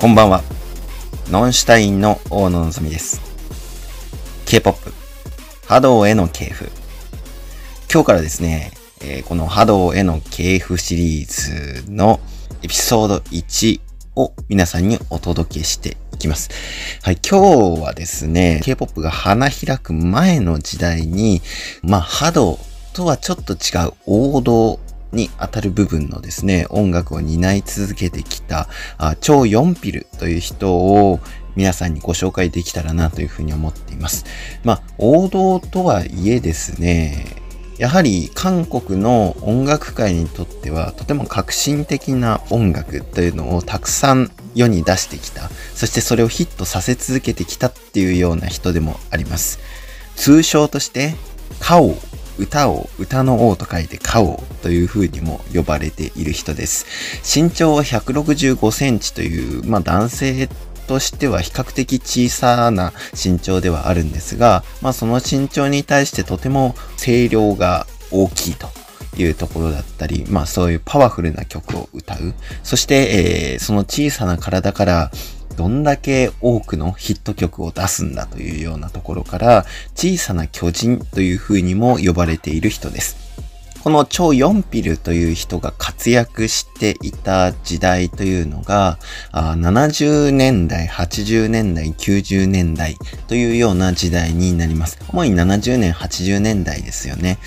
こんばんは。ノンシュタインの大野のぞみです。K-POP、波動への系譜。今日からですね、えー、この波動への系譜シリーズのエピソード1を皆さんにお届けしていきます。はい、今日はですね、K-POP が花開く前の時代に、まあ波動とはちょっと違う王道に当たる部分のですね、音楽を担い続けてきた、あ超4ピルという人を皆さんにご紹介できたらなというふうに思っています。まあ、王道とはいえですね、やはり韓国の音楽界にとってはとても革新的な音楽というのをたくさん世に出してきた。そしてそれをヒットさせ続けてきたっていうような人でもあります。通称として、カオ歌を、歌の王と書いてカオという風にも呼ばれている人です。身長は165センチという、まあ男性としては比較的小さな身長ではあるんですが、まあその身長に対してとても声量が大きいと。いうところだったり、まあそういうパワフルな曲を歌う。そして、えー、その小さな体からどんだけ多くのヒット曲を出すんだというようなところから、小さな巨人という風にも呼ばれている人です。この超ヨンピルという人が活躍していた時代というのが、70年代、80年代、90年代というような時代になります。主に70年、80年代ですよね。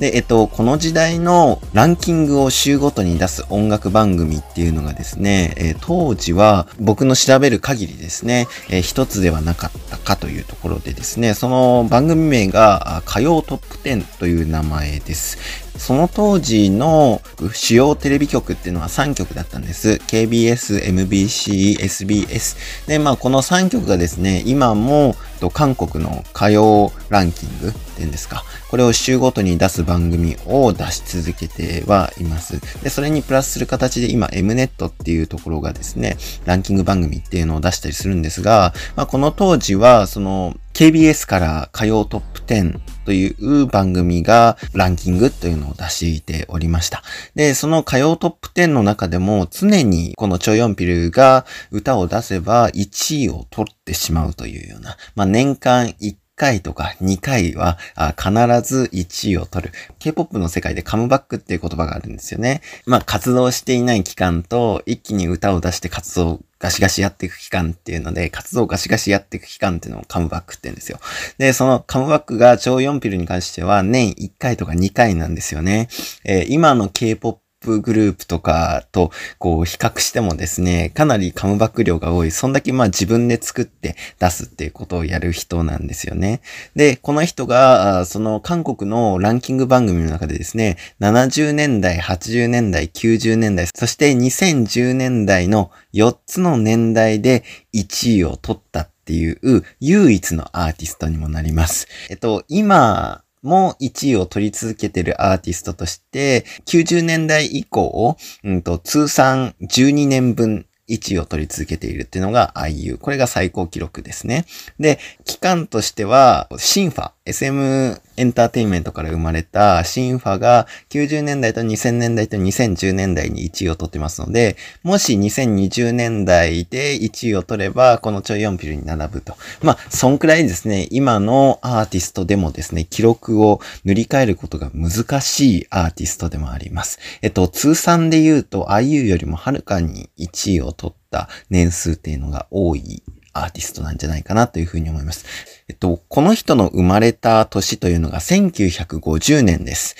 で、えっと、この時代のランキングを週ごとに出す音楽番組っていうのがですね、えー、当時は僕の調べる限りですね、えー、一つではなかったかというところでですね、その番組名が火曜トップ10という名前です。その当時の主要テレビ局っていうのは3局だったんです。KBS、MBC、SBS。で、まあこの3局がですね、今も韓国の歌謡ランキングっていうんですか。これを週ごとに出す番組を出し続けてはいます。で、それにプラスする形で今 Mnet っていうところがですね、ランキング番組っていうのを出したりするんですが、まあこの当時はその KBS から歌謡トップ10という番組がランキングというのを出しておりました。で、その歌謡トップ10の中でも常にこのチョヨンピルが歌を出せば1位を取ってしまうというような、まあ年間1回とか2回は必ず1位を取る。K-POP の世界でカムバックっていう言葉があるんですよね。まあ活動していない期間と一気に歌を出して活動ガシガシやっていく期間っていうので、活動ガシガシやっていく期間っていうのをカムバックって言うんですよ。で、そのカムバックが超4ピルに関しては年1回とか2回なんですよね。えー、今の K-POP プグループとかとこう比較してもですね、かなりカムバック量が多い。そんだけまあ自分で作って出すっていうことをやる人なんですよね。で、この人が、その韓国のランキング番組の中でですね、70年代、80年代、90年代、そして2010年代の4つの年代で1位を取ったっていう唯一のアーティストにもなります。えっと、今、も1位を取り続けてるアーティストとして、90年代以降、うん、通算12年分1位を取り続けているっていうのが IU。これが最高記録ですね。で、期間としては、シンファ、SM エンターテインメントから生まれたシンファが90年代と2000年代と2010年代に1位を取ってますので、もし2020年代で1位を取れば、このちょい4ピルに並ぶと。まあ、そんくらいですね、今のアーティストでもですね、記録を塗り替えることが難しいアーティストでもあります。えっと、通算で言うと IU よりもはるかに1位を取った年数っていうのが多いアーティストなんじゃないかなというふうに思います。えっと、この人の生まれた年というのが1950年です。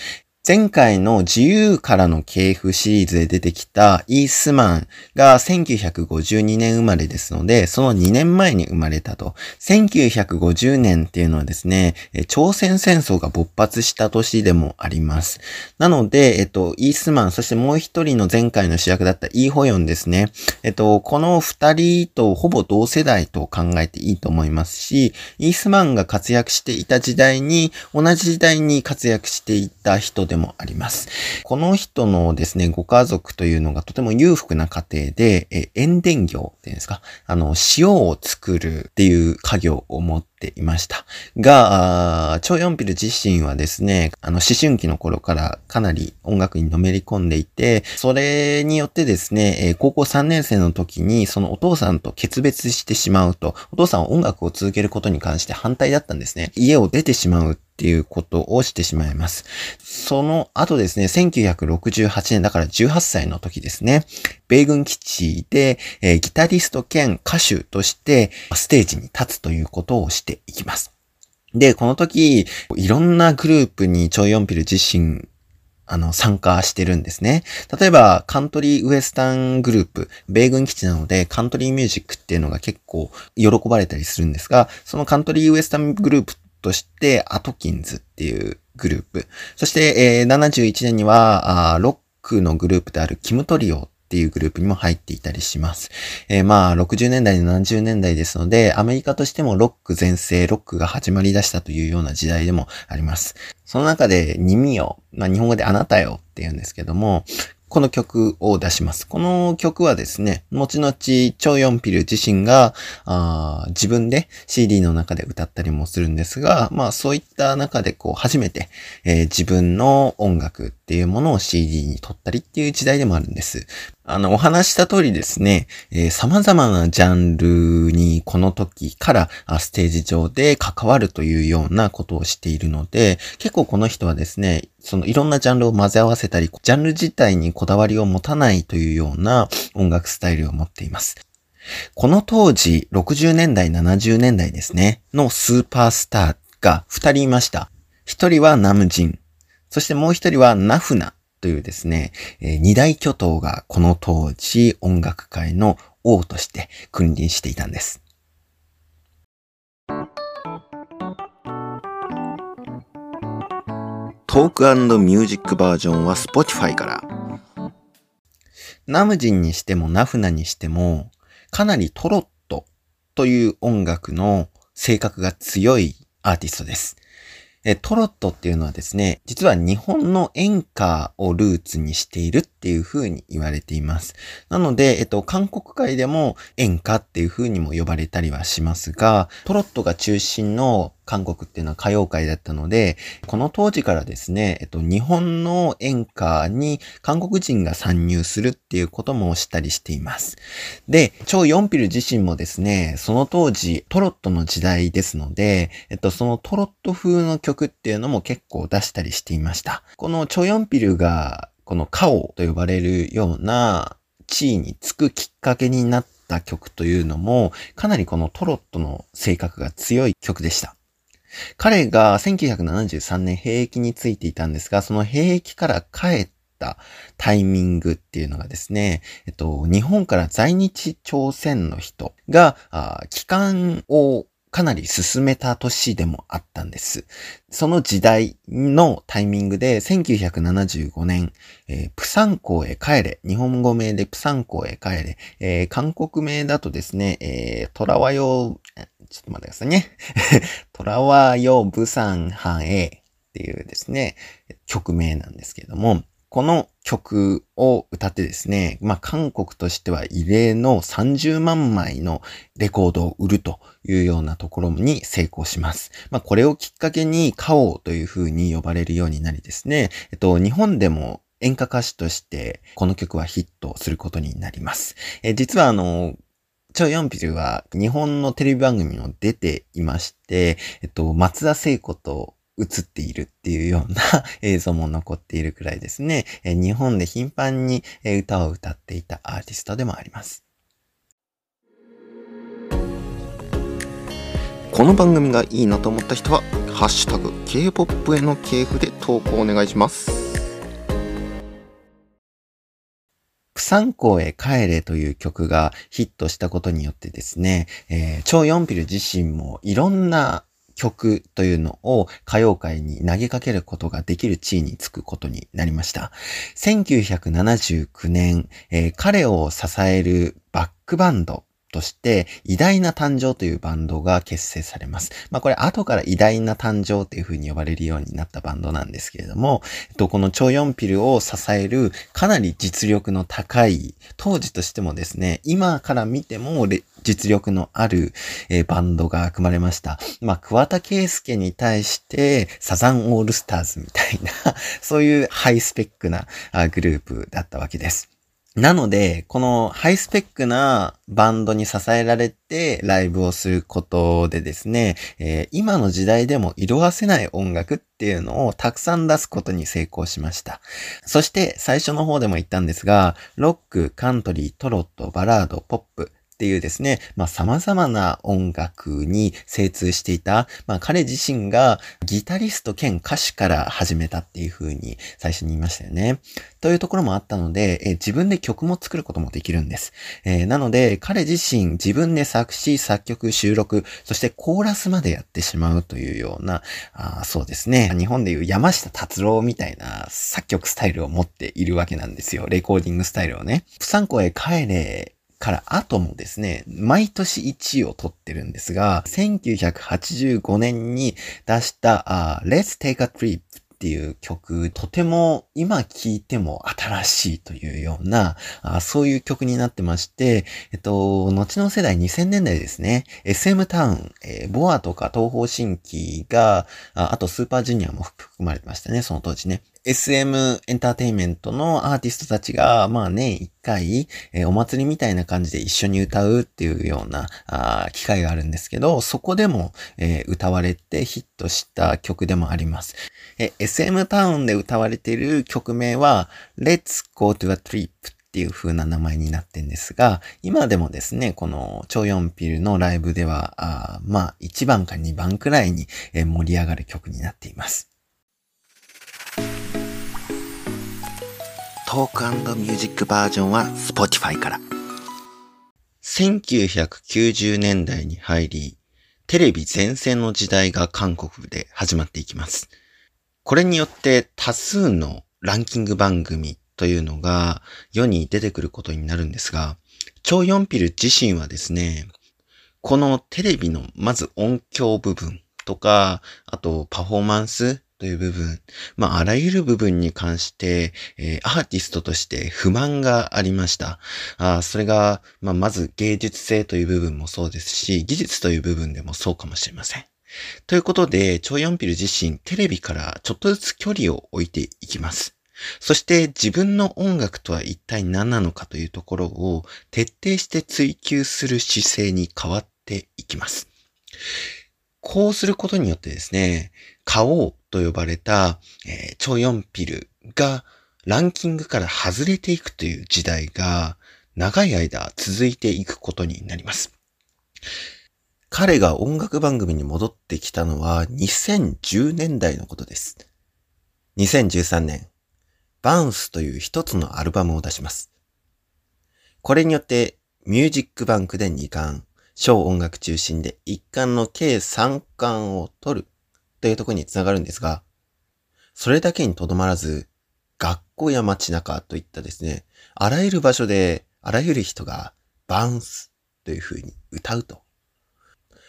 前回の自由からの系譜シリーズで出てきたイースマンが1952年生まれですので、その2年前に生まれたと。1950年っていうのはですね、朝鮮戦争が勃発した年でもあります。なので、えっと、イースマン、そしてもう一人の前回の主役だったイーホヨンですね。えっと、この二人とほぼ同世代と考えていいと思いますし、イースマンが活躍していた時代に、同じ時代に活躍していた人でもあります。この人のですね、ご家族というのがとても裕福な家庭で、え塩田業っていうんですか、あの、塩を作るっていう家業を持っていました。が、チョ・ヨンピル自身はですね、あの、思春期の頃からかなり音楽にのめり込んでいて、それによってですね、え高校3年生の時にそのお父さんと決別してしまうと、お父さんは音楽を続けることに関して反対だったんですね。家を出てしまうっていうことをしてしまいます。その後ですね、1968年だから18歳の時ですね、米軍基地で、えー、ギタリスト兼歌手としてステージに立つということをしていきます。で、この時、いろんなグループにチョイヨンピル自身あの、参加してるんですね。例えば、カントリーウエスタングループ、米軍基地なので、カントリーミュージックっていうのが結構喜ばれたりするんですが、そのカントリーウエスタングループとして、アトキンズっていうグループ。そして、えー、71年には、ロックのグループであるキムトリオっていうグループにも入っていたりします。えー、まあ、60年代、70年代ですので、アメリカとしてもロック全盛、ロックが始まり出したというような時代でもあります。その中で、耳よ、まあ、日本語であなたよって言うんですけども、この曲を出します。この曲はですね、後々、チョヨンピル自身があ自分で CD の中で歌ったりもするんですが、まあそういった中でこう初めて、えー、自分の音楽っていうものを CD に撮ったりっていう時代でもあるんです。あの、お話した通りですね、えー、様々なジャンルにこの時からステージ上で関わるというようなことをしているので、結構この人はですね、そのいろんなジャンルを混ぜ合わせたり、ジャンル自体にこだわりを持たないというような音楽スタイルを持っています。この当時、60年代、70年代ですね、のスーパースターが2人いました。1人はナムジン、そしてもう1人はナフナというですね、えー、二大巨頭がこの当時音楽界の王として君臨していたんです。トークミュージックバージョンは Spotify から。ナムジンにしてもナフナにしても、かなりトロットという音楽の性格が強いアーティストです。トロットっていうのはですね、実は日本の演歌をルーツにしているっっていう風に言われています。なので、えっと、韓国界でも演歌っていう風にも呼ばれたりはしますが、トロットが中心の韓国っていうのは歌謡界だったので、この当時からですね、えっと、日本の演歌に韓国人が参入するっていうこともしたりしています。で、超ヨンピル自身もですね、その当時トロットの時代ですので、えっと、そのトロット風の曲っていうのも結構出したりしていました。このチョヨンピルがこのカオと呼ばれるような地位につくきっかけになった曲というのも、かなりこのトロットの性格が強い曲でした。彼が1973年兵役についていたんですが、その兵役から帰ったタイミングっていうのがですね、えっと、日本から在日朝鮮の人が、帰還をかなり進めた年でもあったんです。その時代のタイミングで、1975年、えー、プサン港へ帰れ、日本語名でプサン港へ帰れ、えー、韓国名だとですね、えー、トラワヨ、ちょっと待ってくださいね。トラワヨブサンハエっていうですね、曲名なんですけども、この曲を歌ってですね、まあ、韓国としては異例の30万枚のレコードを売るというようなところに成功します。まあ、これをきっかけにカオという風に呼ばれるようになりですね、えっと、日本でも演歌歌手としてこの曲はヒットすることになります。え実はあの、チョ・ヨンピルは日本のテレビ番組も出ていまして、えっと、松田聖子と映っているっていうような 映像も残っているくらいですね、日本で頻繁に歌を歌っていたアーティストでもあります。この番組がいいなと思った人は、ハッシュタグ K-POP への系譜で投稿お願いします。プサン港へ帰れという曲がヒットしたことによってですね、えー、チョ・ヨンピル自身もいろんな曲というのを歌謡界に投げかけることができる地位につくことになりました。1979年、えー、彼を支えるバックバンドとして、偉大な誕生というバンドが結成されます。まあこれ後から偉大な誕生という風に呼ばれるようになったバンドなんですけれども、えっと、この超4ピルを支えるかなり実力の高い、当時としてもですね、今から見ても実力のある、えー、バンドが組まれました。まあ、桑田圭介に対してサザンオールスターズみたいな そういうハイスペックなグループだったわけです。なので、このハイスペックなバンドに支えられてライブをすることでですね、えー、今の時代でも色褪せない音楽っていうのをたくさん出すことに成功しました。そして最初の方でも言ったんですが、ロック、カントリー、トロット、バラード、ポップ、っていうですね、まあ様々な音楽に精通していた、まあ彼自身がギタリスト兼歌手から始めたっていう風に最初に言いましたよね。というところもあったので、え自分で曲も作ることもできるんです。えー、なので彼自身自分で作詞、作曲、収録、そしてコーラスまでやってしまうというような、あそうですね。日本でいう山下達郎みたいな作曲スタイルを持っているわけなんですよ。レコーディングスタイルをね。プサンコへ帰れから後もですね、毎年1位を取ってるんですが、1985年に出した、Let's Take a Trip っていう曲、とても今聴いても新しいというような、あそういう曲になってまして、えっと、後の世代2000年代ですね、SM タウン、えー、ボアとか東方神起があ、あとスーパージュニアも含まれてましたね、その当時ね。SM エンターテインメントのアーティストたちが、まあ年一回、えー、お祭りみたいな感じで一緒に歌うっていうようなあ機会があるんですけど、そこでも、えー、歌われてヒットした曲でもあります。え SM タウンで歌われている曲名は Let's Go to a Trip っていう風な名前になってんですが、今でもですね、この超4ピルのライブでは、あまあ1番か2番くらいに盛り上がる曲になっています。トークミュージックバージョンは Spotify から。1990年代に入り、テレビ全盛の時代が韓国で始まっていきます。これによって多数のランキング番組というのが世に出てくることになるんですが、チョ・ヨンピル自身はですね、このテレビのまず音響部分とか、あとパフォーマンスという部分、まあ、あらゆる部分に関して、えー、アーティストとして不満がありました。あそれが、まあ、まず芸術性という部分もそうですし、技術という部分でもそうかもしれません。ということで、チョ・ヨンピル自身、テレビからちょっとずつ距離を置いていきます。そして自分の音楽とは一体何なのかというところを徹底して追求する姿勢に変わっていきます。こうすることによってですね、買おうと呼ばれた、えー、超4ピルがランキングから外れていくという時代が長い間続いていくことになります。彼が音楽番組に戻ってきたのは2010年代のことです。2013年、バウンスという一つのアルバムを出します。これによってミュージックバンクで2冠、小音楽中心で1冠の計3冠を取るというところにつながるんですが、それだけにとどまらず、学校や街中といったですね、あらゆる場所であらゆる人がバウンスという風に歌うと。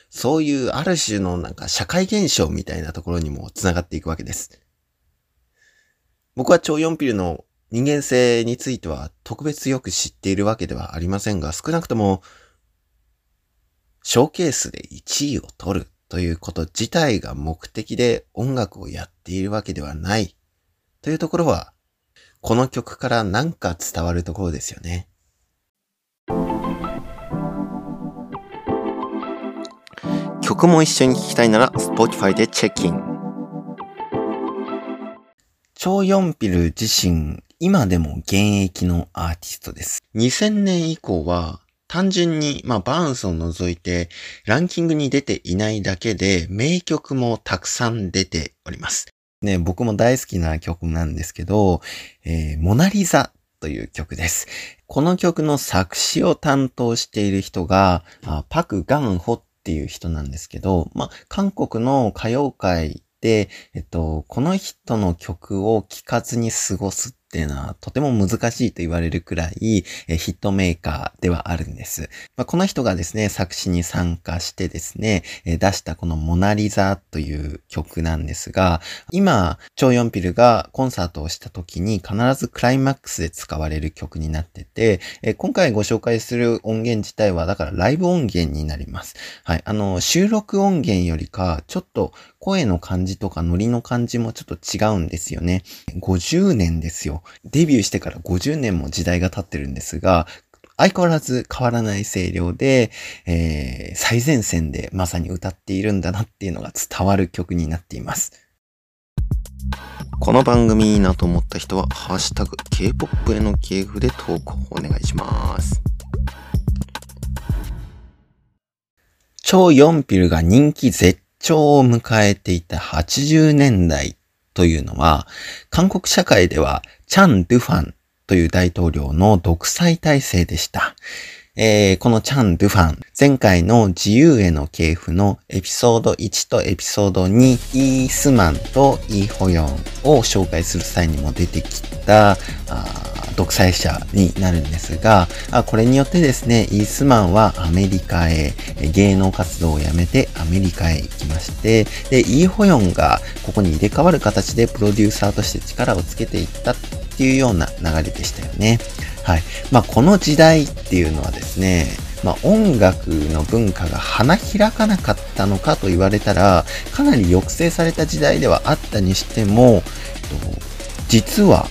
そういうある種のなんか社会現象みたいなところにもつながっていくわけです。僕は超4ピルの人間性については特別よく知っているわけではありませんが、少なくとも、ショーケースで1位を取るということ自体が目的で音楽をやっているわけではないというところは、この曲からなんか伝わるところですよね。曲も一緒に聴きたいなら Spotify でチェッキン。超ヨンピル自身、今でも現役のアーティストです。2000年以降は、単純に、まあ、バーンスを除いて、ランキングに出ていないだけで、名曲もたくさん出ております。ね、僕も大好きな曲なんですけど、えー、モナリザという曲です。この曲の作詞を担当している人が、パク・ガンホっていう人なんですけど、まあ、韓国の歌謡界で、えっと、この人の曲を聴かずに過ごすっていうのはとても難しいと言われるくらい、えヒットメーカーではあるんです。まあ、この人がですね、作詞に参加してですね、え出したこのモナリザという曲なんですが、今、チョ・ヨンピルがコンサートをした時に必ずクライマックスで使われる曲になってて、え今回ご紹介する音源自体はだからライブ音源になります。はい。あの、収録音源よりか、ちょっと声の感じとかノリの感じもちょっと違うんですよね。50年ですよ。デビューしてから50年も時代が経ってるんですが、相変わらず変わらない声量で、えー、最前線でまさに歌っているんだなっていうのが伝わる曲になっています。この番組いいなと思った人は、ハッシュタグ K-POP への系譜で投稿お願いします。超4ピルが人気絶頂を迎えていた80年代というのは、韓国社会ではチャン・ドゥファンという大統領の独裁体制でした。えー、このチャン・ドゥファン、前回の自由への系譜のエピソード1とエピソード2、イースマンとイーホヨンを紹介する際にも出てきた、独裁者になるんですが、これによってですね、イースマンはアメリカへ、芸能活動をやめてアメリカへ行きまして、で、イーホヨンがここに入れ替わる形でプロデューサーとして力をつけていったっていうような流れでしたよね。はい。まあ、この時代っていうのはですね、まあ、音楽の文化が花開かなかったのかと言われたら、かなり抑制された時代ではあったにしても、実は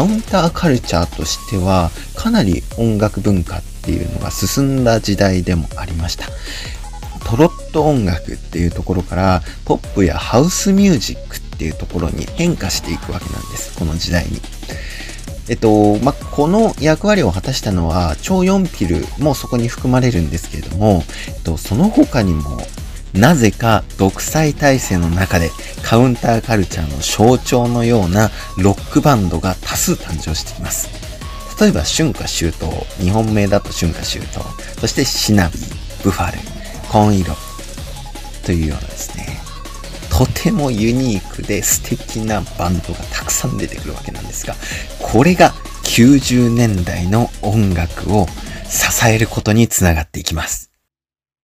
カウンターカルチャーとしては、かなり音楽文化っていうのが進んだ時代でもありました。トロット音楽っていうところから、ポップやハウスミュージックっていうところに変化していくわけなんです。この時代に。えっと、まこの役割を果たしたのは、超4ピルもそこに含まれるんですけれども、えっと、その他にも、なぜか独裁体制の中でカウンターカルチャーの象徴のようなロックバンドが多数誕生しています。例えば、春夏秋冬、日本名だと春夏秋冬、そしてシナビー、ブファル、紺色というようなですね、とてもユニークで素敵なバンドがたくさん出てくるわけなんですが、これが90年代の音楽を支えることにつながっていきます。